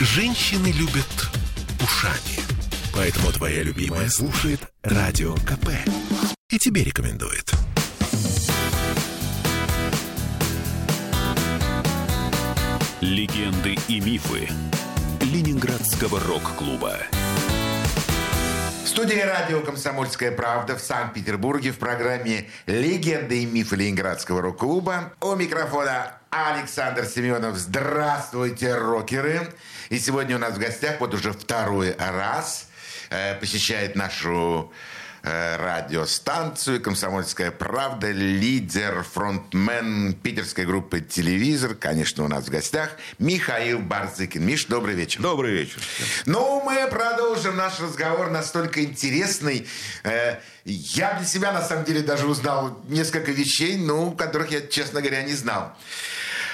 Женщины любят ушами. Поэтому твоя любимая слушает Радио КП. И тебе рекомендует. Легенды и мифы Ленинградского рок-клуба. Студии радио «Комсомольская правда» в Санкт-Петербурге в программе «Легенды и мифы Ленинградского рок-клуба». У микрофона Александр Семенов. Здравствуйте, рокеры! И сегодня у нас в гостях вот уже второй раз э, посещает нашу радиостанцию «Комсомольская правда», лидер, фронтмен питерской группы «Телевизор». Конечно, у нас в гостях Михаил Барзыкин. Миш, добрый вечер. Добрый вечер. Ну, мы продолжим наш разговор настолько интересный. Э, я для себя, на самом деле, даже узнал несколько вещей, ну, которых я, честно говоря, не знал.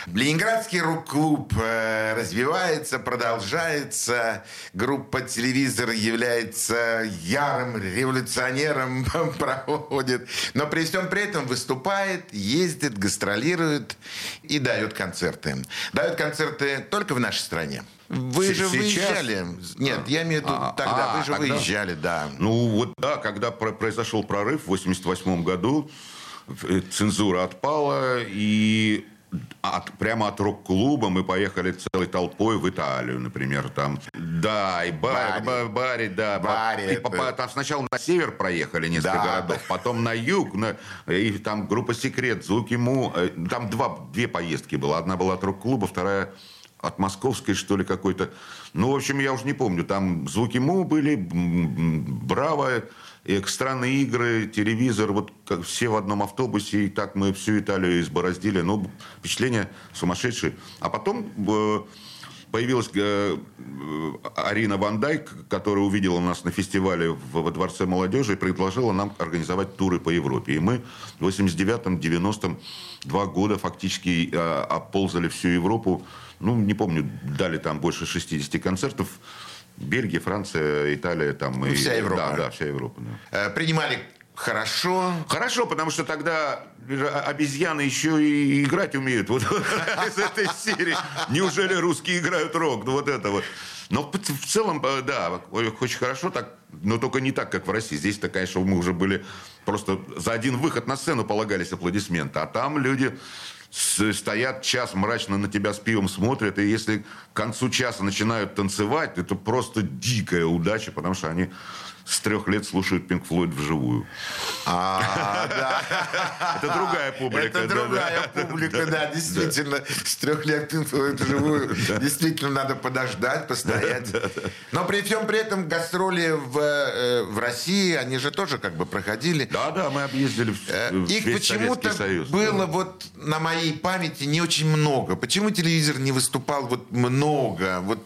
Ленинградский рок-клуб э, развивается, продолжается. Группа «Телевизор» является ярым революционером, проводит. Но при всем при этом выступает, ездит, гастролирует и дает концерты. Дает концерты только в нашей стране. Вы же Сейчас? выезжали. Нет, я имею в виду, А, тогда а, вы же тогда? выезжали, да. Ну вот да, когда про- произошел прорыв в 88 году, э, цензура отпала, и от- прямо от рок-клуба мы поехали целой толпой в Италию, например, там. Да, и бар, Бари. ба- Бари, да. ба- Бари и это- Там сначала на север проехали несколько Да, городов, да. потом на юг, на- и там группа «Секрет», «Звуки Му». э, Там два, две поездки было. Одна была от рок-клуба, вторая от московской, что ли, какой-то. Ну, в общем, я уже не помню. Там «Звуки Му» были, «Браво», экстранные игры, телевизор, вот как все в одном автобусе, и так мы всю Италию избороздили. Ну, впечатление сумасшедшее. А потом э, появилась э, э, Арина Бандай, к- которая увидела нас на фестивале во Дворце молодежи и предложила нам организовать туры по Европе. И мы в 89-м, 90-м два года фактически э, оползали всю Европу. Ну, не помню, дали там больше 60 концертов. Бельгия, Франция, Италия, там и... вся Европа. Да, да, вся Европа. да. Э, Принимали хорошо. Хорошо, потому что тогда обезьяны еще и играть умеют. Вот из этой серии. Неужели русские играют рок? Ну вот это вот. Но в целом, э, да, очень хорошо так, но только не так, как в России. Здесь-то, конечно, мы уже были просто за один выход на сцену полагались аплодисменты. А там люди стоят час мрачно на тебя с пивом смотрят, и если к концу часа начинают танцевать, это просто дикая удача, потому что они с трех лет слушают Пинк Флойд вживую. А, да. Это другая публика. Это другая публика, да, действительно. С трех лет это живую. Действительно, надо подождать, постоять. Но при всем при этом гастроли в, э, в России, они же тоже как бы проходили. Да, да, мы объездили в- Э, Их почему-то было вот на моей памяти не очень много. Почему телевизор не выступал вот много, вот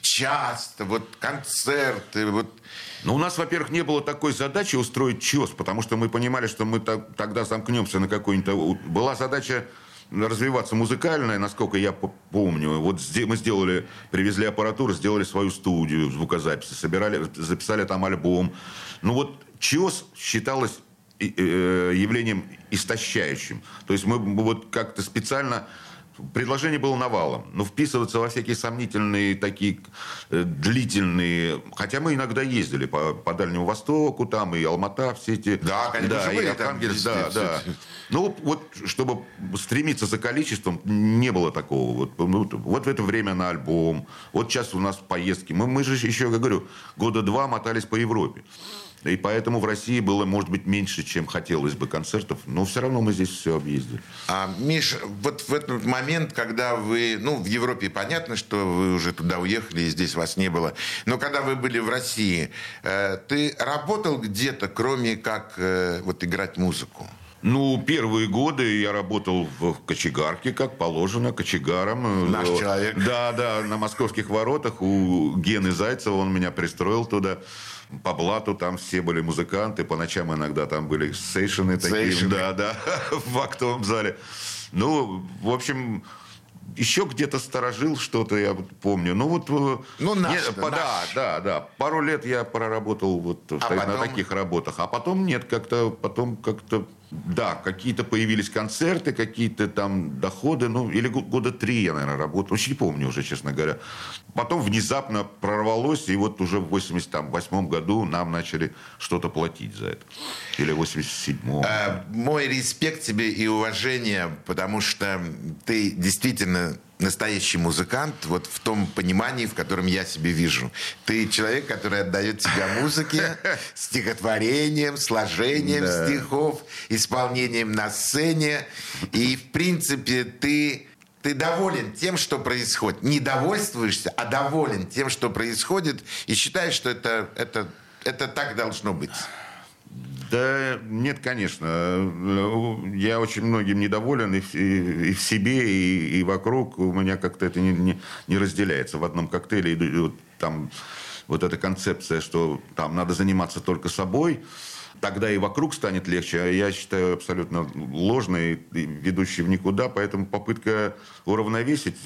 часто, вот концерты, вот Ну, у нас, во-первых, не было такой задачи устроить ЧОС, потому что мы понимали, что мы так- тогда замкнемся на какой-нибудь... Была задача развиваться музыкальная, насколько я по- помню. Вот мы сделали, привезли аппаратуру, сделали свою студию звукозаписи, собирали, записали там альбом. Ну вот ЧОС считалось э, явлением истощающим. То есть мы вот как-то специально Предложение было навалом. Но вписываться во всякие сомнительные, такие э, длительные... Хотя мы иногда ездили по, по Дальнему Востоку, там и Алмата, все эти... Да, конечно, да, вы и были там, Архангельск, да, везде, да. все- Ну, вот, чтобы стремиться за количеством, не было такого. Вот, ну, вот в это время на альбом. Вот сейчас у нас поездки. Мы, мы же еще, я говорю, года два мотались по Европе. И поэтому в России было, может быть, меньше, чем хотелось бы концертов. Но все равно мы здесь все объездили. А, Миш, вот в этот момент, когда вы, ну, в Европе понятно, что вы уже туда уехали, и здесь вас не было, но когда вы были в России, э, ты работал где-то, кроме как э, вот играть музыку? Ну, первые годы я работал в кочегарке, как положено, кочегаром. Наш человек. Да, да, на московских воротах у Гены Зайцева, он меня пристроил туда. По блату там все были музыканты, по ночам иногда там были сейшены такие. Сейшены. Да, да, в актовом зале. Ну, в общем, еще где-то сторожил что-то, я помню. Ну, вот... э, Ну, наш, не, да, наш. да, да. Пару лет я проработал вот А та- на потом? таких работах. А потом нет, как-то, потом как-то Да, какие-то появились концерты, какие-то там доходы, ну, или года три я, наверное, работал, очень не помню уже, честно говоря. Потом внезапно прорвалось, и вот уже в 88 году нам начали что-то платить за это. Или в 87-м. А, мой респект тебе и уважение, потому что ты действительно настоящий музыкант, вот в том понимании, в котором я себе вижу. Ты человек, который отдает себя музыке, стихотворением, сложением да. стихов, исполнением на сцене. И, в принципе, ты ты доволен тем, что происходит. Не довольствуешься, а доволен тем, что происходит, и считаешь, что это, это, это так должно быть. Да нет, конечно. Я очень многим недоволен и в, и в себе, и, и вокруг. У меня как-то это не, не, не разделяется. В одном коктейле и, вот, там вот эта концепция, что там надо заниматься только собой, тогда и вокруг станет легче, а я считаю абсолютно ложной, ведущей в никуда. Поэтому попытка уравновесить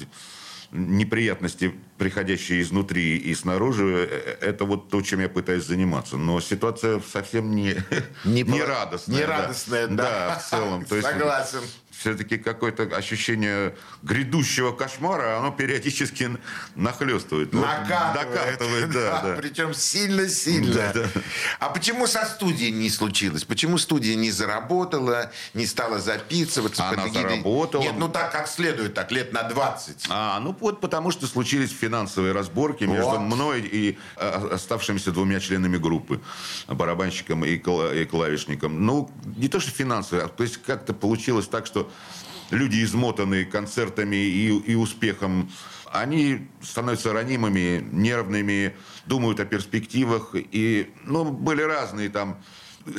неприятности, приходящие изнутри и снаружи, э, это вот то, чем я пытаюсь заниматься. Но ситуация совсем не, не, не радостная. Не радостная, да. да. Да, в целом. То есть, Согласен все-таки какое-то ощущение грядущего кошмара, оно периодически нахлестывает. Накатывает. Докатывает, да, да. Причем сильно-сильно. Да, да. А почему со студией не случилось? Почему студия не заработала, не стала записываться? Она заработала. Нет, ну так как следует, так лет на 20. А, ну вот потому что случились финансовые разборки между вот. мной и а, оставшимися двумя членами группы, барабанщиком и клавишником. Ну, не то, что финансовые, а то есть как-то получилось так, что люди, измотанные концертами и, и успехом, они становятся ранимыми, нервными, думают о перспективах. И, ну, были разные там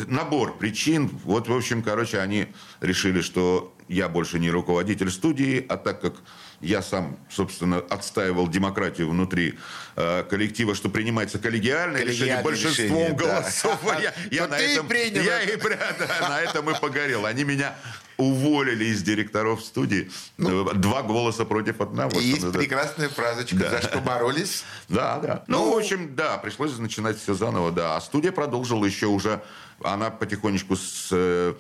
набор причин. Вот, в общем, короче, они решили, что я больше не руководитель студии, а так как я сам, собственно, отстаивал демократию внутри э, коллектива, что принимается коллегиальное решение большинством решение, голосов. Да. Я, я, на этом, я и да, на этом и погорел. Они меня уволили из директоров студии. Ну, Два голоса против одного. Есть прекрасная фразочка, да. за что боролись. Да, да. Ну, ну, в общем, да, пришлось начинать все заново, да. А студия продолжила еще уже, она потихонечку с э,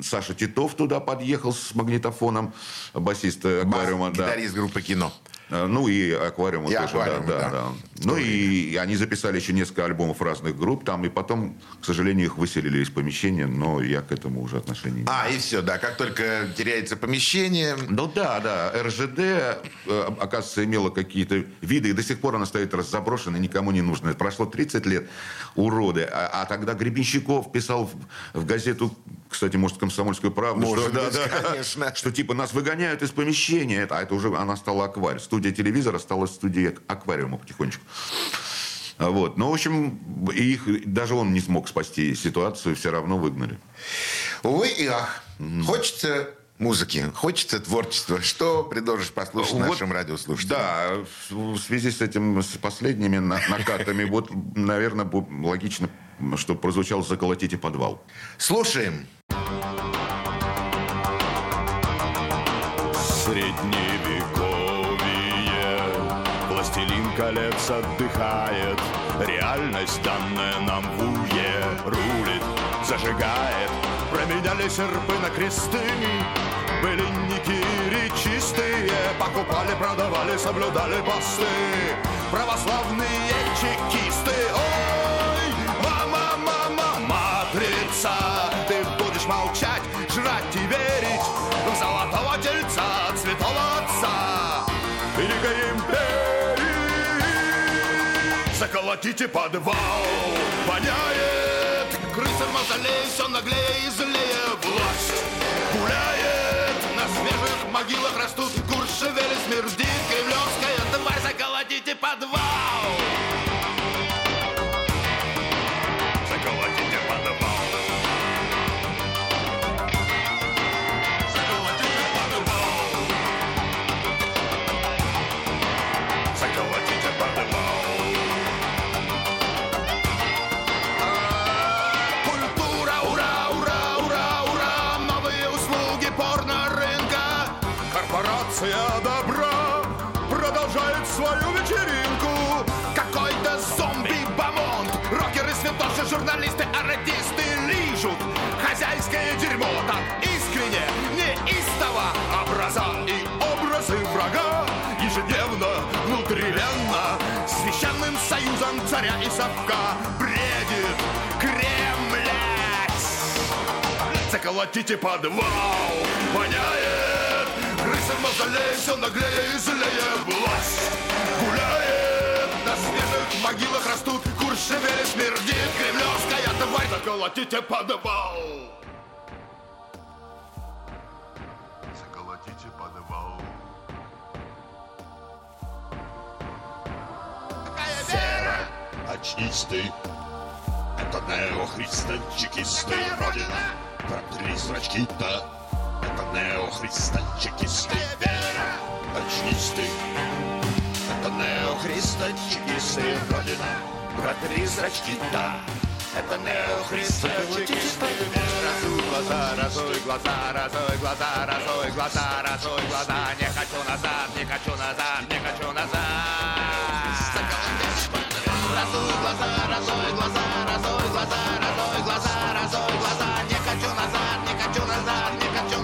Саша Титов туда подъехал с магнитофоном, басист аквариума. Бас, да. гитарист группы кино. Э, ну и аквариум и тоже, аквариум, да, да, да. Ну и они записали еще несколько альбомов разных групп там, и потом, к сожалению, их выселили из помещения, но я к этому уже отношения не А, и все, да, как только теряется помещение... Ну да, да, РЖД, э, оказывается, имела какие-то виды, и до сих пор она стоит заброшенной, никому не нужна. Прошло 30 лет, уроды. А, а тогда Гребенщиков писал в, в газету, кстати, может, «Комсомольскую правду», может что, быть, да, конечно. что типа нас выгоняют из помещения, а это уже она стала аквариум студия телевизора стала студией аквариума потихонечку. Вот. Ну, в общем, их, даже он не смог спасти ситуацию, все равно выгнали. Увы и ах. Mm. Хочется музыки, хочется творчества. Что предложишь послушать вот, нашим радиослушателям? Да, в связи с этим, с последними накатами, вот, наверное, логично, чтобы прозвучал «Заколотите подвал». Слушаем. Средневековье колец отдыхает Реальность, данная нам в уе Рулит, зажигает. Променяли серпы на кресты Былинники речистые Покупали, продавали, соблюдали посты. Православные чекисты Заколотите подвал Воняет Крыса в мавзолее Все наглее и злее Власть гуляет На свежих могилах растут Куршевели смердит Кремлевская тварь Заколотите подвал журналисты, а радисты лижут. Хозяйское дерьмо Так искренне, неистово. Образа и образы врага Ежедневно, внутриленно Священным союзом царя и совка Бредит Кремль. Заколотите подвал Воняет мавзолее Все наглее и злее Власть гуляет На свежих могилах растут Куршевели смердит Кремлевская тварь. Заколотите подвал. Заколотите подвал. Какая вера? Очнись ты, это неохристо-чекисты Родина, протри зрачки-то Это неохристо-чекисты Вера, очнись ты. Это неохристо-чекисты Родина, протри зрачки-то это неохристо-чекисты Разуй глаза, разуй глаза, разуй глаза, разуй глаза, разуй глаза. Не хочу назад, не хочу назад, не хочу назад. Разуй глаза, разуй глаза, разуй глаза, разуй глаза, разуй глаза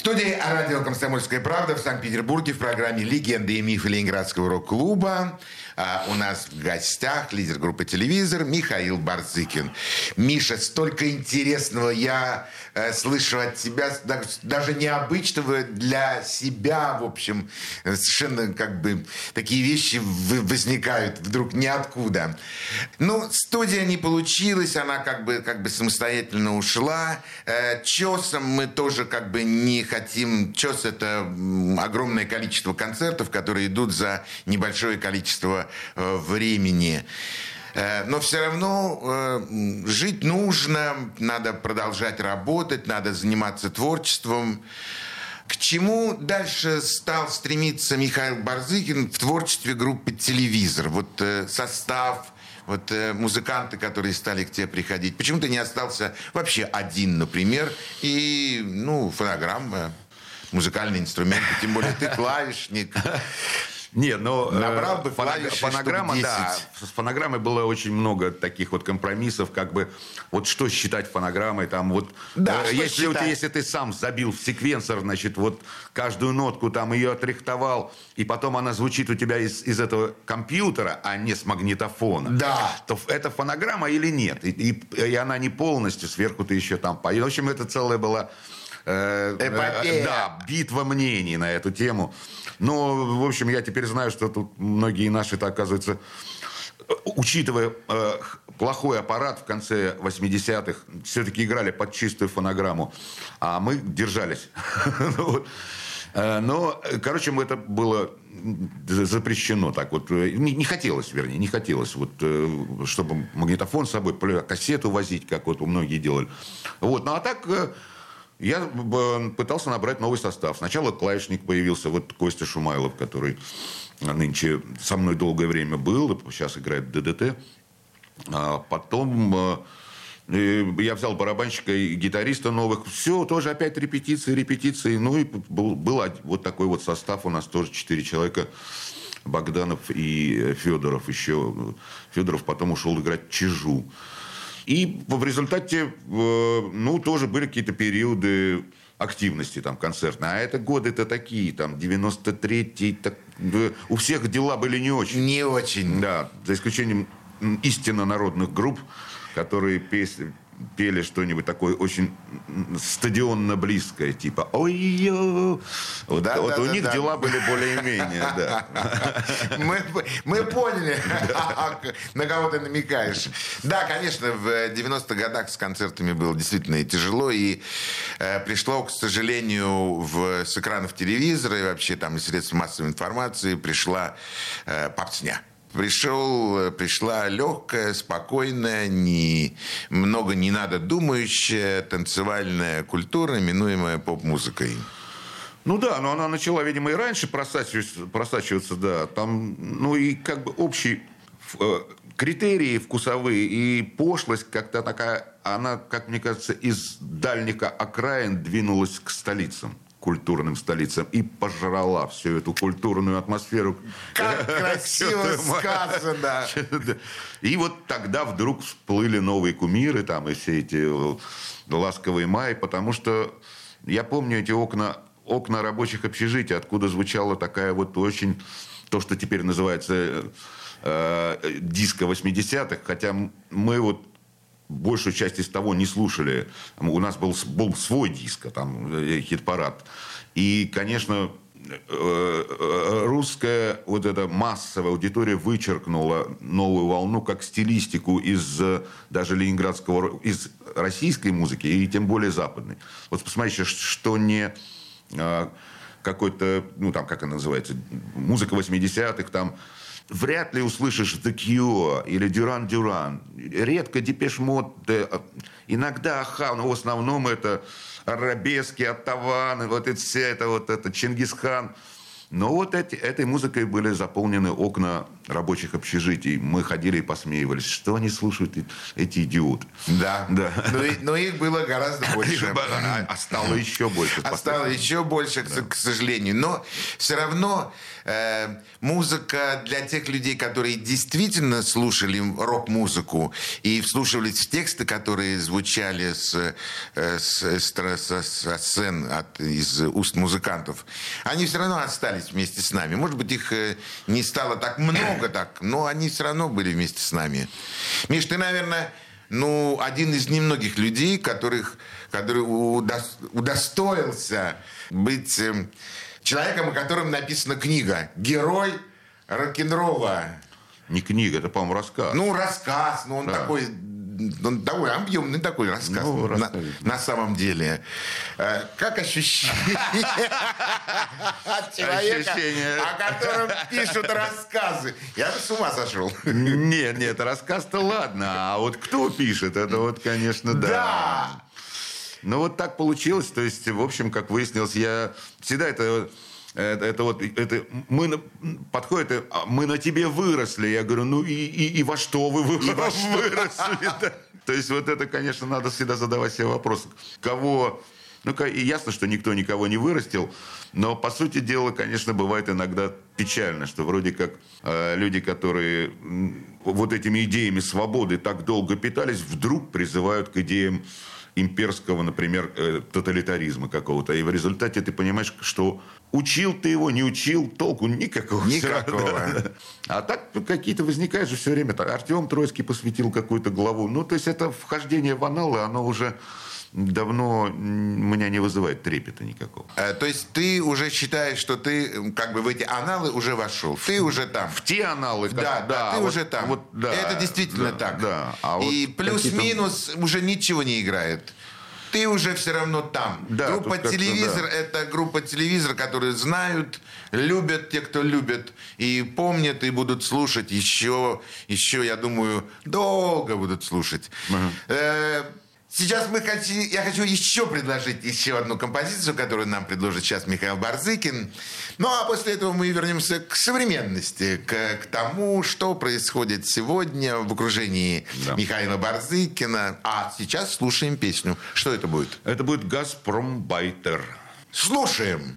Студии радио «Комсомольская правда» в Санкт-Петербурге в программе «Легенды и мифы Ленинградского рок-клуба». А, у нас в гостях лидер группы «Телевизор» Михаил Барзыкин. Миша, столько интересного я э, слышу от тебя, да- даже необычного для себя, в общем, совершенно как бы такие вещи возникают вдруг ниоткуда. Ну, студия не получилась, она как бы, как бы самостоятельно ушла. Э, Чесом мы тоже как бы не хотим. Чес это огромное количество концертов, которые идут за небольшое количество времени. Э, Но все равно э, жить нужно, надо продолжать работать, надо заниматься творчеством. К чему дальше стал стремиться Михаил Барзыкин в творчестве группы «Телевизор»? Вот э, состав, вот э, музыканты, которые стали к тебе приходить. Почему ты не остался вообще один, например, и, ну, фонограмма, музыкальные инструменты, тем более ты клавишник. Не, но э, Набрал бы фоног- фонограмма, 10. да, с фонограммой было очень много таких вот компромиссов, как бы вот что считать фонограммой, там вот Да, э, если, вот, если ты сам забил в секвенсор, значит, вот каждую нотку там ее отрихтовал, и потом она звучит у тебя из, из этого компьютера, а не с магнитофона, Да. то это фонограмма или нет? И, и- и она не полностью, сверху ты еще там поешь. В общем, это целая была... э, э, да, битва мнений на эту тему. Но, в общем, я теперь знаю, что тут многие наши-то, оказывается, учитывая э, плохой аппарат в конце 80-х, все-таки играли под чистую фонограмму, а мы держались. Ну. Э, Но, короче, это было запрещено так вот. Э, Не, не хотелось, вернее, не хотелось, вот, э, чтобы магнитофон с собой, кассету возить, как вот многие делали. Вот. Ну, а так я э, пытался набрать новый состав. Сначала клавишник появился, вот Костя Шумайлов, который нынче со мной долгое время был, сейчас играет в ДДТ. А потом э, э, я взял барабанщика и гитариста новых. Все, тоже опять репетиции, репетиции. Ну и был, был вот такой вот состав. У нас тоже четыре человека. Богданов и Федоров еще. Федоров потом ушел играть Чижу. И в результате, э, ну, тоже были какие-то периоды активности там концертной. А это годы-то такие, там, 93-й, так, э, у всех дела были не очень. Не очень. Да, за исключением истинно народных групп, которые пес- пели что-нибудь такое очень стадионно близкое, типа ой-ё. Вот, Да, вот да, у да, них да. дела были более-менее, да. Мы, мы поняли, на кого ты намекаешь. Да, конечно, в 90-х годах с концертами было действительно тяжело, и э, пришло, к сожалению, в, с экранов телевизора и вообще там из средств массовой информации пришла э, попсня. Пришел, э, пришла легкая, спокойная, не, много не надо думающая танцевальная культура, именуемая поп-музыкой. Ну да, но она начала, видимо, и раньше просачиваться, просачиваться да. Там, ну и как бы общий э, критерии вкусовые и пошлость как-то такая, она, как мне кажется, из дальних окраин двинулась к столицам культурным столицам и пожрала всю эту культурную атмосферу. Как красиво сказано. И вот тогда вдруг всплыли новые кумиры, там, и все эти э, ласковые май, потому что я помню эти окна, окна рабочих общежитий, откуда звучала такая вот очень, то, что теперь называется э, э, диско 80-х, хотя мы вот большую часть из того не слушали. У нас был, был свой диско, там, э, хит-парад. И, конечно, э, э, русская вот эта массовая аудитория вычеркнула новую волну как стилистику из э, даже ленинградского, из российской музыки и тем более западной. Вот посмотрите, что не э, какой-то, ну там, как она называется, музыка 80-х, там, вряд ли услышишь The Cure или Duran Duran. Редко Depeche Mode, э, иногда Аха, но в основном это арабески, оттаваны, вот это вся это вот это Чингисхан. Но вот эти, этой музыкой были заполнены окна рабочих общежитий. Мы ходили и посмеивались. Что они слушают, эти идиоты? Да. Да. Но, и- но их было гораздо больше. А а стало еще больше. А стало еще больше, к, к сожалению. Но все равно э, музыка для тех людей, которые действительно слушали рок-музыку и вслушивались в тексты, которые звучали с, э, с, эстра- со- со сцен от, из уст музыкантов, они все равно остались вместе с нами. Может быть, их э, не стало так много, так, но они все равно были вместе с нами. Миш, ты, наверное, ну, один из немногих людей, которых, который удос- удостоился быть эм, человеком, о котором написана книга. Герой рок-н-ролла. Не книга, это, по-моему, рассказ. Ну, рассказ, ну, он Да. такой... Он такой объемный такой рассказ. Ну, на, на самом деле. Э, Как ощущение от человека, о котором пишут рассказы? Я с ума сошел. Нет, нет, рассказ-то ладно, а вот кто пишет, это вот, конечно, да. Да. Ну вот так получилось, то есть, в общем, как выяснилось, я всегда это это, это вот это мы подходит, «А мы на тебе выросли. Я говорю, ну и, и, и во что вы вы- выросли? да?» То есть вот это, конечно, надо всегда задавать себе вопрос, кого ну, и ясно, что никто никого не вырастил, но, по сути дела, конечно, бывает иногда печально, что вроде как э, люди, которые вот этими идеями свободы так долго питались, вдруг призывают к идеям имперского, например, э, тоталитаризма какого-то. И в результате ты понимаешь, что учил ты его, не учил, толку никакого. Никакого. да. А так какие-то возникают же все время. Артем Троицкий посвятил какую-то главу. Ну, то есть это вхождение в аналы, оно уже давно меня не вызывает трепета никакого. Э, То есть ты уже считаешь, что ты как бы в эти аналы уже вошел. Ты уже там. В те аналы, как- Да, да, ты вот- уже там. вот, да, Это действительно да, так. Да. А вот И плюс-минус уже ничего не играет. Ты уже все равно там. Да, группа телевизор да. это группа телевизор, которые знают, любят те, кто любит, и помнят, и будут слушать еще, еще, я думаю, долго будут слушать. Э, Сейчас мы хоти- я хочу еще предложить еще одну композицию, которую нам предложит сейчас Михаил Барзыкин. Ну а после этого мы вернемся к современности, к, к тому, что происходит сегодня в окружении Да. Михаила Барзыкина. А сейчас слушаем песню. Что это будет? Это будет «Газпромбайтер». Слушаем.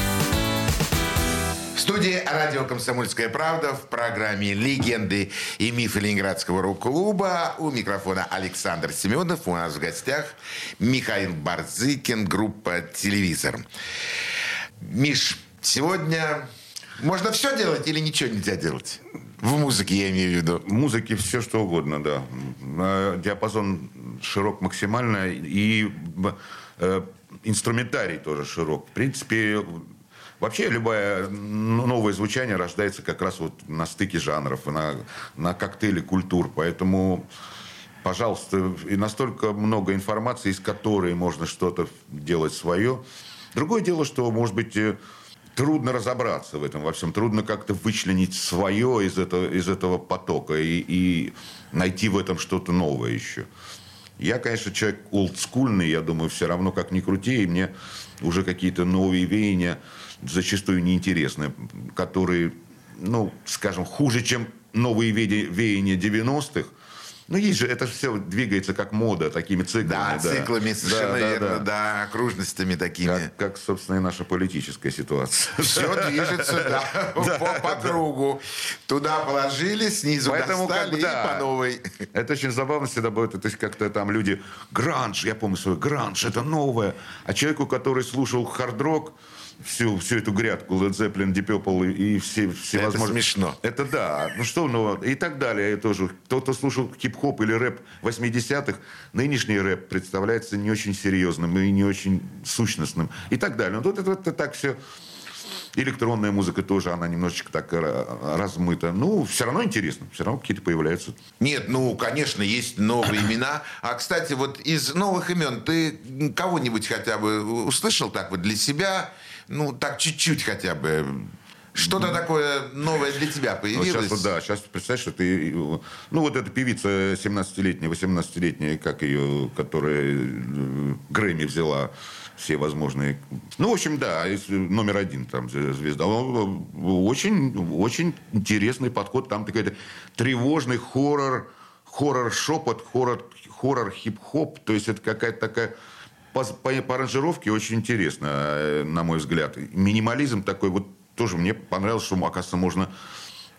В студии радио «Комсомольская правда» в программе «Легенды и мифы Ленинградского рок-клуба». У микрофона Александр Семенов. У нас в гостях Михаил Барзыкин, группа «Телевизор». Миш, сегодня можно все делать или ничего нельзя делать? В музыке я имею в виду. В музыке все что угодно, да. Э, Диапазон широк максимально. И э, инструментарий тоже широк. В принципе, вообще любое новое звучание рождается как раз вот на стыке жанров, на, на коктейле культур. Поэтому, пожалуйста, и настолько много информации, из которой можно что-то делать свое. Другое дело, что, может быть, э, трудно разобраться в этом во всем. Трудно как-то вычленить свое из этого, из этого потока и, и найти в этом что-то новое еще. Я, конечно, человек олдскульный, я думаю, все равно как ни крути, и мне уже какие-то новые веяния зачастую неинтересны, которые, ну, скажем, хуже, чем новые вея- веяния 90-х, Ну, есть же, это все двигается как мода, такими циклами. Да, циклами, совершенно Да, да, верно, да. да, окружностями такими. Как, как, собственно, и наша политическая ситуация. Все движется, да, по, кругу. Туда положили, снизу Поэтому достали и по новой. Это очень забавно всегда будет. То есть как-то там люди... Гранж, я помню свой гранж, это новое. А человеку, который слушал хард-рок, всю, всю эту грядку Led Zeppelin, Deep Purple и все, все Это возможные... смешно. Это да. Ну что, ну и так далее. Тоже. Кто-то слушал хип-хоп или рэп 80-х, нынешний рэп представляется не очень серьезным и не очень сущностным. И так далее. Ну тут это, это так все... Электронная музыка тоже, она немножечко так э, размыта. Ну, все равно интересно. Все равно какие-то появляются Нет, ну, конечно, есть новые имена. А, кстати, вот из новых имен ты кого-нибудь хотя бы услышал так вот для себя? Ну, так чуть-чуть хотя бы. Что-то такое новое для тебя Ну, появилось? сейчас, вот, да, сейчас представь, что ты... э, Ну, вот эта певица 17-летняя, 18-летняя, как ее, которая э, Грэмми взяла все возможные... Ну, в общем, да, из- номер один там зв- звезда. Он, э, Очень, очень интересный подход. Там какой-то тревожный хоррор, хоррор-шепот, хоррор, хоррор хип-хоп. То есть это какая-то такая... По, по- по аранжировке очень интересно, э, на мой взгляд. Минимализм такой вот тоже мне понравилось, что, оказывается, можно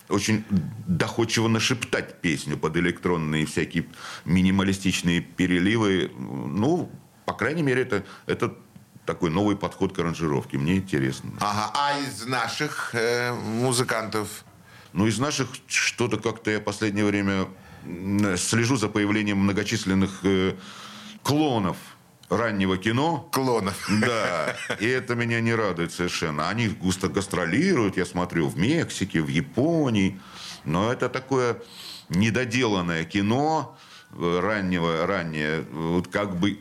очень доходчиво нашептать песню под электронные всякие минималистичные переливы. Ну, по крайней мере, это, это такой новый подход к аранжировке. Мне интересно. Ага, а из наших э, музыкантов? Ну, из наших что-то как-то я в последнее время слежу за появлением многочисленных э, клонов раннего кино. Клонов. Да, и это меня не радует совершенно. Они густо гастролируют, я смотрю, в Мексике, в Японии. Но это такое недоделанное кино э, раннего, раннее, вот как бы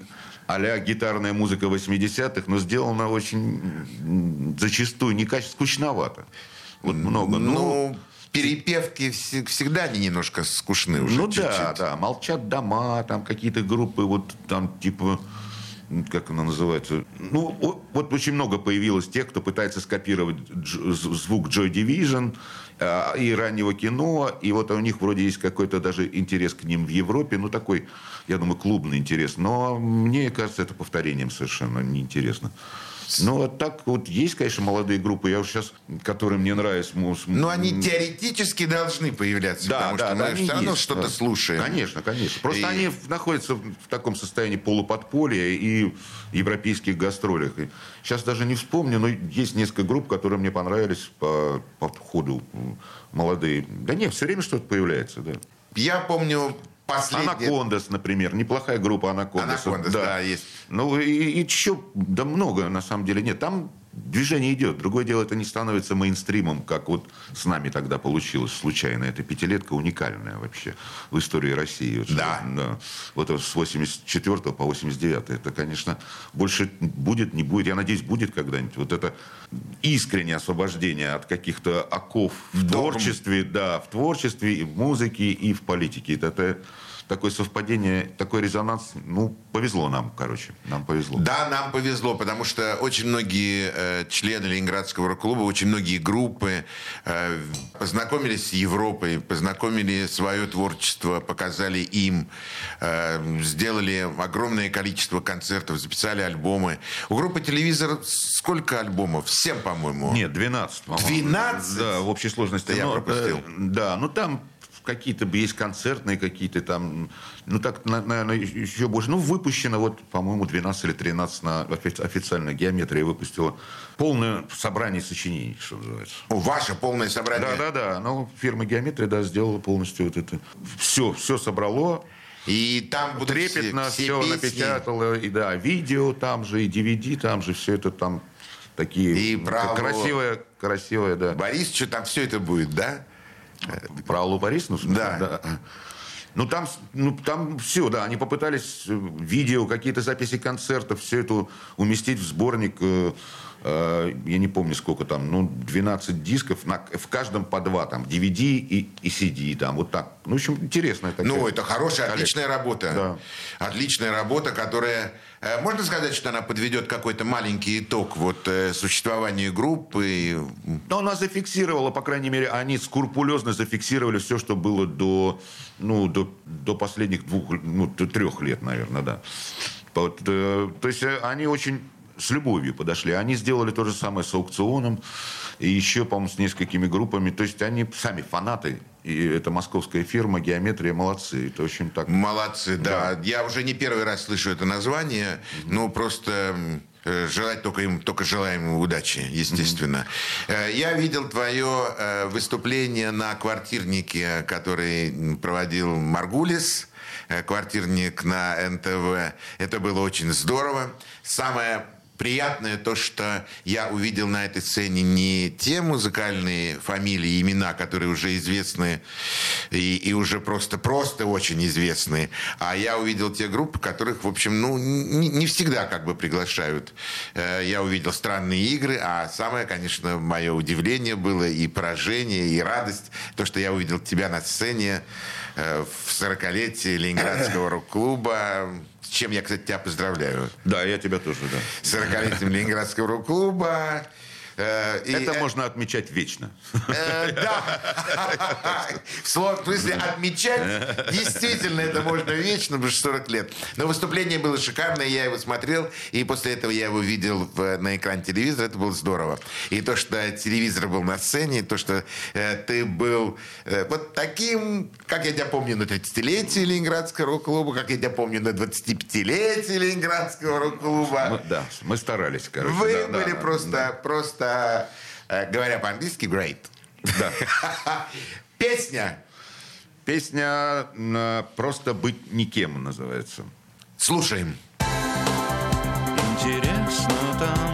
а гитарная музыка 80-х, но сделана очень зачастую некачественно, скучновато. Вот много. Ну, Ну, перепевки вс- всегда они немножко скучны уже ну чуть-чуть. да, да, молчат дома, там какие-то группы, вот там типа, как она называется, ну вот очень много появилось тех, кто пытается скопировать звук Joy Division а, и раннего кино, и вот у них вроде есть какой-то даже интерес к ним в Европе, ну такой, я думаю, клубный интерес, но мне кажется, это повторением совершенно неинтересно. Ну, вот так вот есть, конечно, молодые группы. Я уж сейчас, которые мне нравятся... мус- Но они теоретически должны появляться, потому что мы они все равно что-то да. слушаем. Конечно, конечно. Просто И- они находятся в таком состоянии полуподполья и европейских гастролях. И сейчас даже не вспомню, но есть несколько групп, которые мне понравились по, по ходу молодые. Да нет, все время что-то появляется, да. Я помню последний... Анакондас, например, неплохая группа Анакондас. Анакондас, да, есть. Ну и, и еще, да много на самом деле нет. Там движение идет. Другое дело, это не становится мейнстримом, как вот с нами тогда получилось случайно. Это пятилетка уникальная вообще в истории России. Вот, Да. да. Вот с 84 по 89. Это, конечно, больше будет, не будет. Я надеюсь, будет когда-нибудь. Вот это искреннее освобождение от каких-то оков в Догм. творчестве, да, в творчестве, и в музыке, и в политике. Это, это такое совпадение, такой резонанс. Ну, повезло нам, короче. Нам повезло. Да, нам повезло, потому что очень многие э, члены Ленинградского рок-клуба, очень многие группы э, познакомились с Европой, познакомили свое творчество, показали им, э, сделали огромное количество концертов, записали альбомы. У группы «Телевизор» сколько альбомов? Всем, по-моему. Нет, 12, по-моему. 12? Да, в общей сложности. Да я Но, пропустил. э, Да, ну там какие-то есть концертные какие-то там, ну так, на- наверное, еще больше. Ну, выпущено вот, по-моему, 12 или 13 на офи- официальная геометрия выпустила. Полное собрание сочинений, что называется. О, Ваше полное собрание. Да, да, да. Ну, фирма Геометрия, да, сделала полностью вот это. Все, все собрало. И там будут Трепетно все, все, песни. напечатало. И да, видео там же, и DVD там же, все это там такие... И про- красивое, красивое, да. Борис, что там все это будет, да? Про Аллу Борисовну? смысле? Да. Ну там, ну, там все, да, они попытались э, видео, какие-то записи концертов, все это уместить в сборник э, я не помню сколько там, ну, 12 дисков, на, в каждом по два, там, DVD и, и CD, там, вот так. Ну, в общем, интересная такая Ну, это хорошая, коллекция. отличная работа. Да. Отличная работа, которая... э, Можно сказать, что она подведет какой-то маленький итог вот, э, существованию группы? Но она зафиксировала, по крайней мере, они скрупулезно зафиксировали все, что было до, ну, до, до последних двух, ну, до трех лет, наверное, да. Вот, э, то есть э, они очень с любовью подошли. Они сделали то же самое с аукционом и еще, по-моему, с несколькими группами. То есть они сами фанаты. И это московская фирма «Геометрия» молодцы. Это очень так... Молодцы, да. Я уже не первый раз слышу это название, но просто э, желать только им, только желаем им удачи, естественно. Э, Я видел твое э, выступление на квартирнике, который проводил Маргулис, квартирник на НТВ. Это было очень здорово. Самое приятное то, что я увидел на этой сцене не те музыкальные фамилии, имена, которые уже известны и, и уже просто, просто очень известные, а я увидел те группы, которых, в общем, ну, не, не всегда как бы приглашают. Э, Я увидел странные игры, а самое, конечно, мое удивление было и поражение, и радость, то, что я увидел тебя на сцене э, в 40-летие Ленинградского рок-клуба, чем я, кстати, тебя поздравляю. Да, я тебя тоже, да. 40-летием Ленинградского рок-клуба. Э, и, Это э, можно отмечать вечно. э, да. В смысле, отмечать действительно это можно вечно, потому что 40 лет. Но выступление было шикарное, я его смотрел, и после этого я его видел в- на экране телевизора, это было здорово. И то, что телевизор был на сцене, и то, что э, ты был э, вот таким, как я тебя помню на 30-летие Ленинградского рок-клуба, как я тебя помню на 25-летие Ленинградского рок-клуба. Мы- да, мы старались, короче. Вы да, были да. просто, просто, э, говоря по-английски, great. Да. Песня. Песня «Просто быть никем» называется. Слушаем. Интересно там,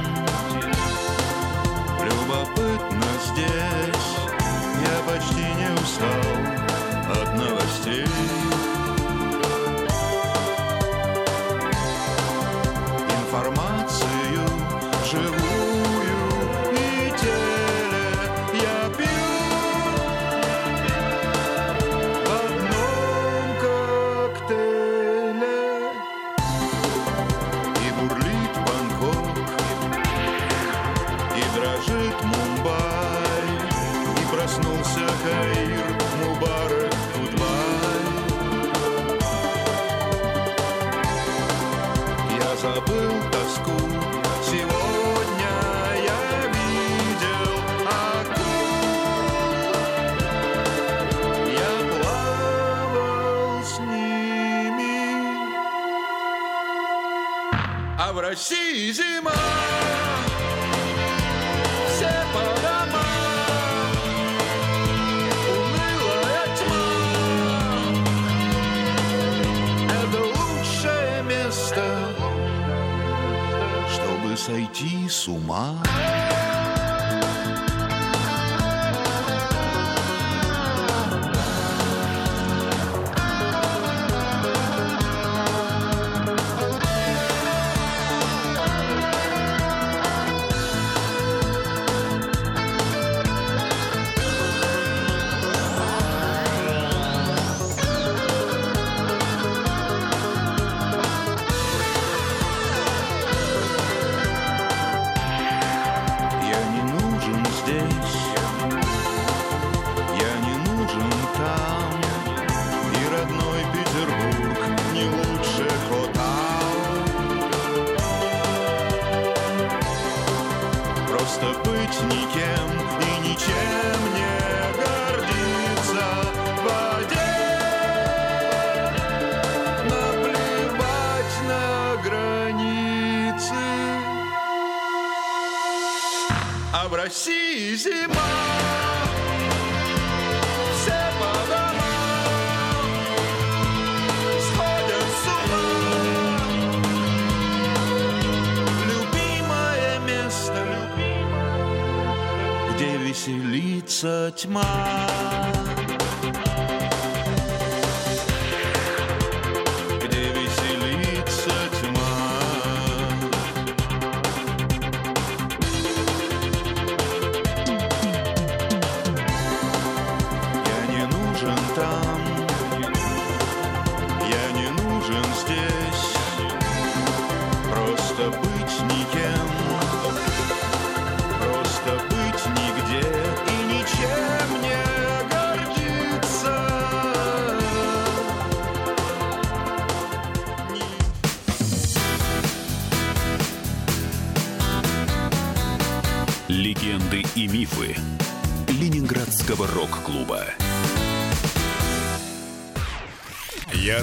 Чтобы сойти с church.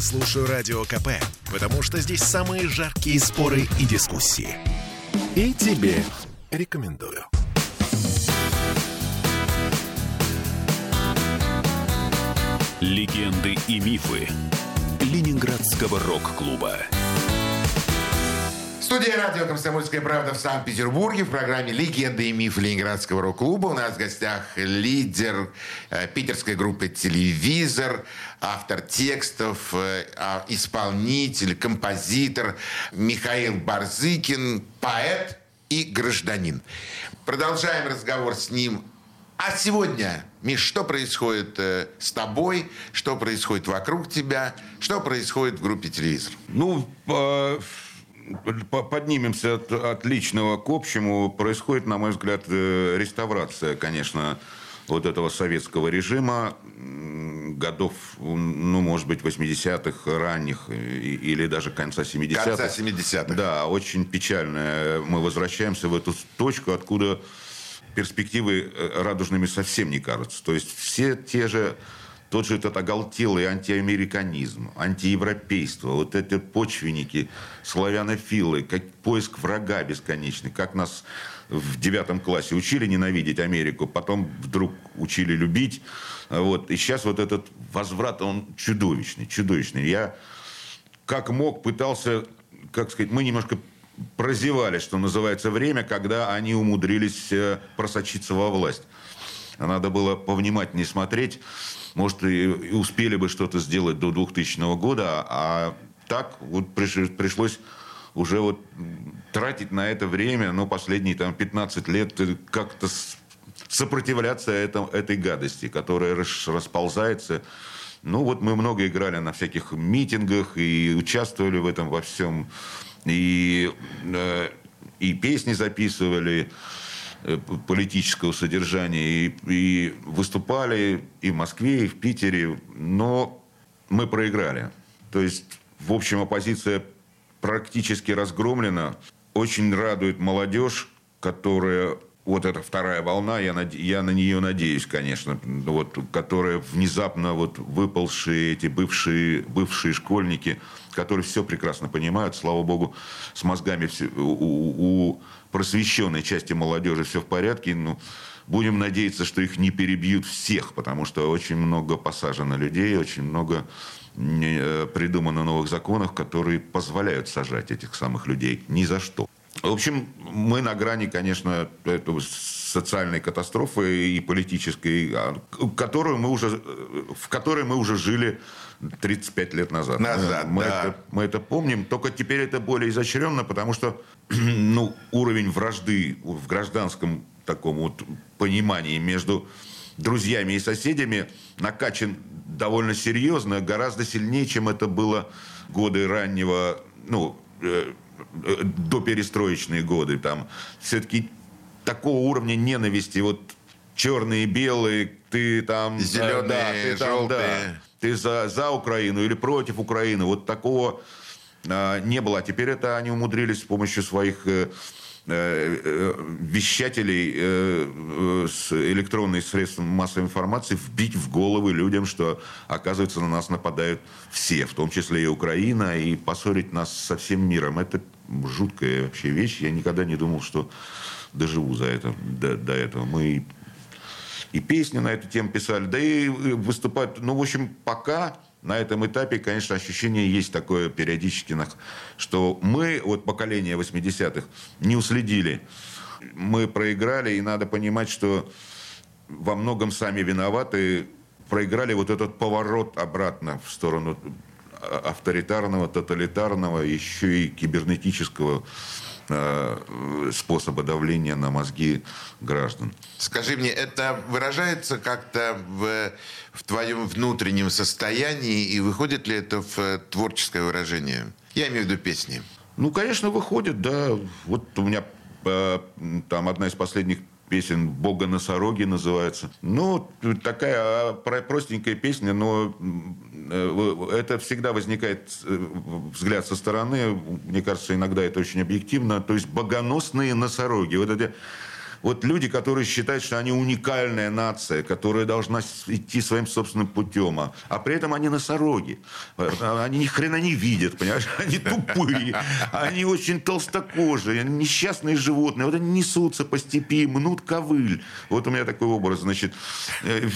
Слушаю Радио КП, потому что здесь самые жаркие споры и дискуссии. И тебе рекомендую. Легенды и мифы Ленинградского рок-клуба. Студия радио «Комсомольская правда» в Санкт-Петербурге в программе «Легенды и мифы Ленинградского рок-клуба». У нас в гостях лидер э, питерской группы «Телевизор», автор текстов, э, а, исполнитель, композитор Михаил Барзыкин, поэт и гражданин. Продолжаем разговор с ним а сегодня, Миш, что происходит э, с тобой, что происходит вокруг тебя, что происходит в группе «Телевизор»? Ну, по- поднимемся от, от личного к общему. Происходит, на мой взгляд, э, реставрация, конечно, вот этого советского режима годов, ну, может быть, 80-х, ранних, и- или даже конца 70-х. Конца 70-х. Да, очень печально. Мы возвращаемся в эту точку, откуда перспективы э, радужными совсем не кажутся. То есть все те же тот же этот оголтелый антиамериканизм, антиевропейство, вот эти почвенники, славянофилы, как поиск врага бесконечный, как нас в девятом классе учили ненавидеть Америку, потом вдруг учили любить. Вот. И сейчас вот этот возврат, он чудовищный, чудовищный. Я как мог пытался, как сказать, мы немножко прозевали, что называется, время, когда они умудрились э, просочиться во власть. Надо было повнимательнее смотреть. Может, и, успели бы что-то сделать до 2000 года, а так вот приш- пришлось уже вот тратить на это время, ну, последние там 15 лет э, как-то сопротивляться этом, этой гадости, которая рас- расползается. Ну, вот мы много играли на всяких митингах и участвовали в этом во всем. И, э, и песни записывали политического содержания, и, и выступали и в Москве, и в Питере, но мы проиграли. То есть, в общем, оппозиция практически разгромлена. Очень радует молодежь, которая вот эта вторая волна, я, наде- я на нее надеюсь, конечно, вот, которая внезапно вот выползшие эти бывшие, бывшие школьники, которые все прекрасно понимают, слава богу, с мозгами все- у- у просвещенной части молодежи все в порядке, ну, будем надеяться, что их не перебьют всех, потому что очень много посажено людей, очень много э, придумано новых законов, которые позволяют сажать этих самых людей ни за что. В общем, мы на грани, конечно, этого социальной катастрофы и политической, а, которую мы уже, э, в которой мы уже жили 35 лет назад. Назад, мы, да. это, мы это помним, только теперь это более изощренно, потому что ну, уровень вражды в гражданском таком вот понимании между друзьями и соседями накачан довольно серьезно, гораздо сильнее, чем это было годы раннего, ну, э, э, до перестроечные годы. Там все-таки такого уровня ненависти, вот черные белые, ты там... э, Зеленые, да, ты там, желтые. да, ты за, за Украину или против Украины. Вот такого а, не было. А теперь это они умудрились с помощью своих э, э, э, вещателей э, э, с электронных средств массовой информации вбить в головы людям, что, оказывается, на нас нападают все, в том числе и Украина, и поссорить нас со всем миром. Это жуткая вообще вещь. Я никогда не думал, что доживу за это, до, до этого. Мы и песни на эту тему писали, да и выступать. Ну, в общем, пока на этом этапе, конечно, ощущение есть такое периодически, что мы, вот поколение 80-х, не уследили. Мы проиграли, и надо понимать, что во многом сами виноваты. Проиграли вот этот поворот обратно в сторону а- авторитарного, тоталитарного, еще и кибернетического способа давления на мозги граждан. Скажи мне, это выражается как-то в, в твоем внутреннем состоянии и выходит ли это в э, творческое выражение? Я имею в виду песни. Ну, конечно, выходит, да. Вот у меня э, там одна из последних песен «Бога носороги» называется. Ну, такая а, про- простенькая песня, но э, это всегда возникает э, взгляд со стороны. Мне кажется, иногда это очень объективно. То есть богоносные носороги. Вот эти вот люди, которые считают, что они уникальная нация, которая должна идти своим собственным путем, а, а при этом они носороги. А, Они ни хрена не видят, понимаешь? Они тупые, они очень толстокожие, они несчастные животные. Вот они несутся по степи, мнут ковыль. Вот у меня такой образ, значит,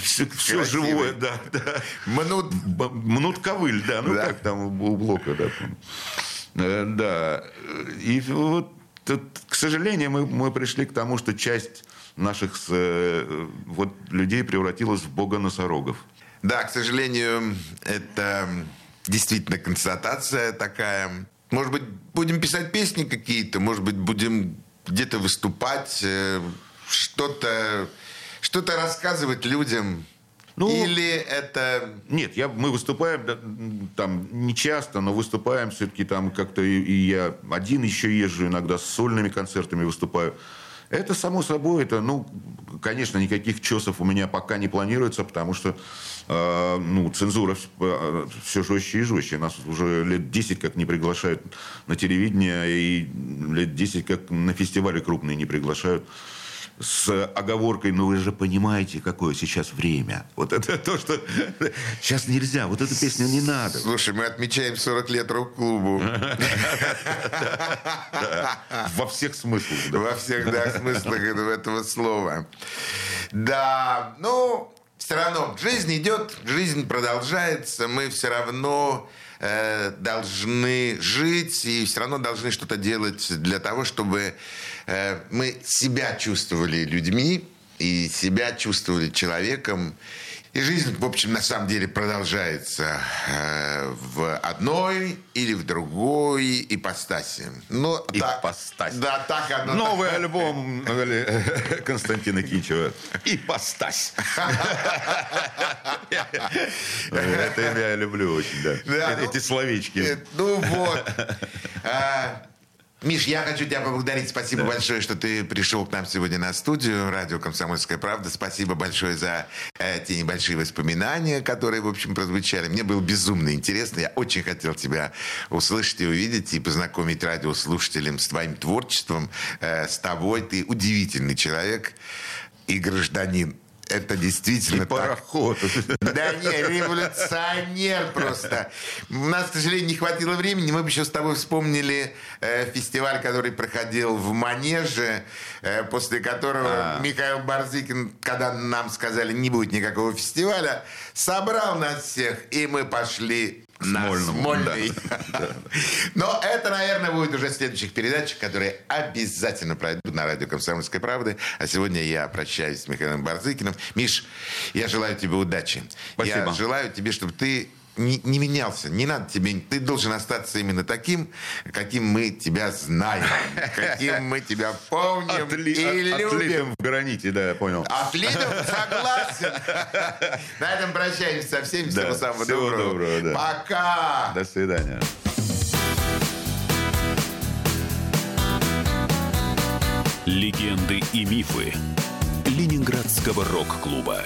все, Красивый. живое, да, да. Мнут Мнут ковыль, да, ну Да. как там у Блока, да. Э, Да. И вот, тут, к сожалению, мы, мы пришли к тому, что часть наших э, вот, людей превратилась в бога носорогов. Да, к сожалению, это действительно констатация такая. Может быть, будем писать песни какие-то, может быть, будем где-то выступать, э, что-то что рассказывать людям. Ну, Или это... Нет, я, мы выступаем там не часто, но выступаем все-таки там как-то и, и я один еще езжу иногда с сольными концертами выступаю. Это само собой, это, ну, конечно, никаких чесов у меня пока не планируется, потому что, э, ну, цензура все жестче и жестче. Нас уже лет 10 как не приглашают на телевидение, и лет 10 как на фестивали крупные не приглашают с оговоркой, ну вы же понимаете, какое сейчас время. Вот это то, что сейчас нельзя, вот эту песню не надо. Слушай, мы отмечаем 40 лет рок-клубу. Во всех смыслах. Во всех смыслах этого, слова. Да, ну, все равно жизнь идет, жизнь продолжается, мы все равно э, должны жить и все равно должны что-то делать для того, чтобы мы себя чувствовали людьми и себя чувствовали человеком. И жизнь, в общем, на самом деле продолжается э, в одной или в другой ипостаси. Ну, так- Ипостась. Да, так оно. Новый альбом э, Константина Кинчева. Ипостась. Это я люблю очень, да. Да, ну, Эти словечки. Э, Ну вот. Миш, я хочу тебя поблагодарить. Спасибо большое, что ты пришел к нам сегодня на студию. Радио «Комсомольская правда». Спасибо большое за э, те небольшие воспоминания, которые, в общем, прозвучали. Мне было безумно интересно. Я очень хотел тебя услышать и увидеть, и познакомить радиослушателям с твоим творчеством, э, с тобой. Ты удивительный человек и гражданин. Это действительно И так. пароход. Да не, революционер просто. У нас, к сожалению, не хватило времени. Мы бы еще с тобой вспомнили э, фестиваль, который проходил в Манеже, э, после которого Михаил Барзыкин, когда нам сказали, не будет никакого фестиваля, собрал нас всех, и мы пошли на Смольному, Смольный. Но это, наверное, будет уже в следующих передачах, которые обязательно пройдут на радио «Комсомольской правды». А сегодня я прощаюсь с Михаилом Барзыкиным. Миш, я желаю тебе удачи. Я Спасибо. желаю тебе, чтобы ты не, не менялся. Не надо тебе... Ты должен остаться именно таким, каким мы тебя знаем. Каким мы тебя помним Отли- и от- любим. Отлитым в граните, да, я понял. Отлитым, согласен. На этом прощаемся со всеми. Всего Да, самого всего доброго. доброго, да. Пока. До свидания. Легенды и мифы Ленинградского рок-клуба.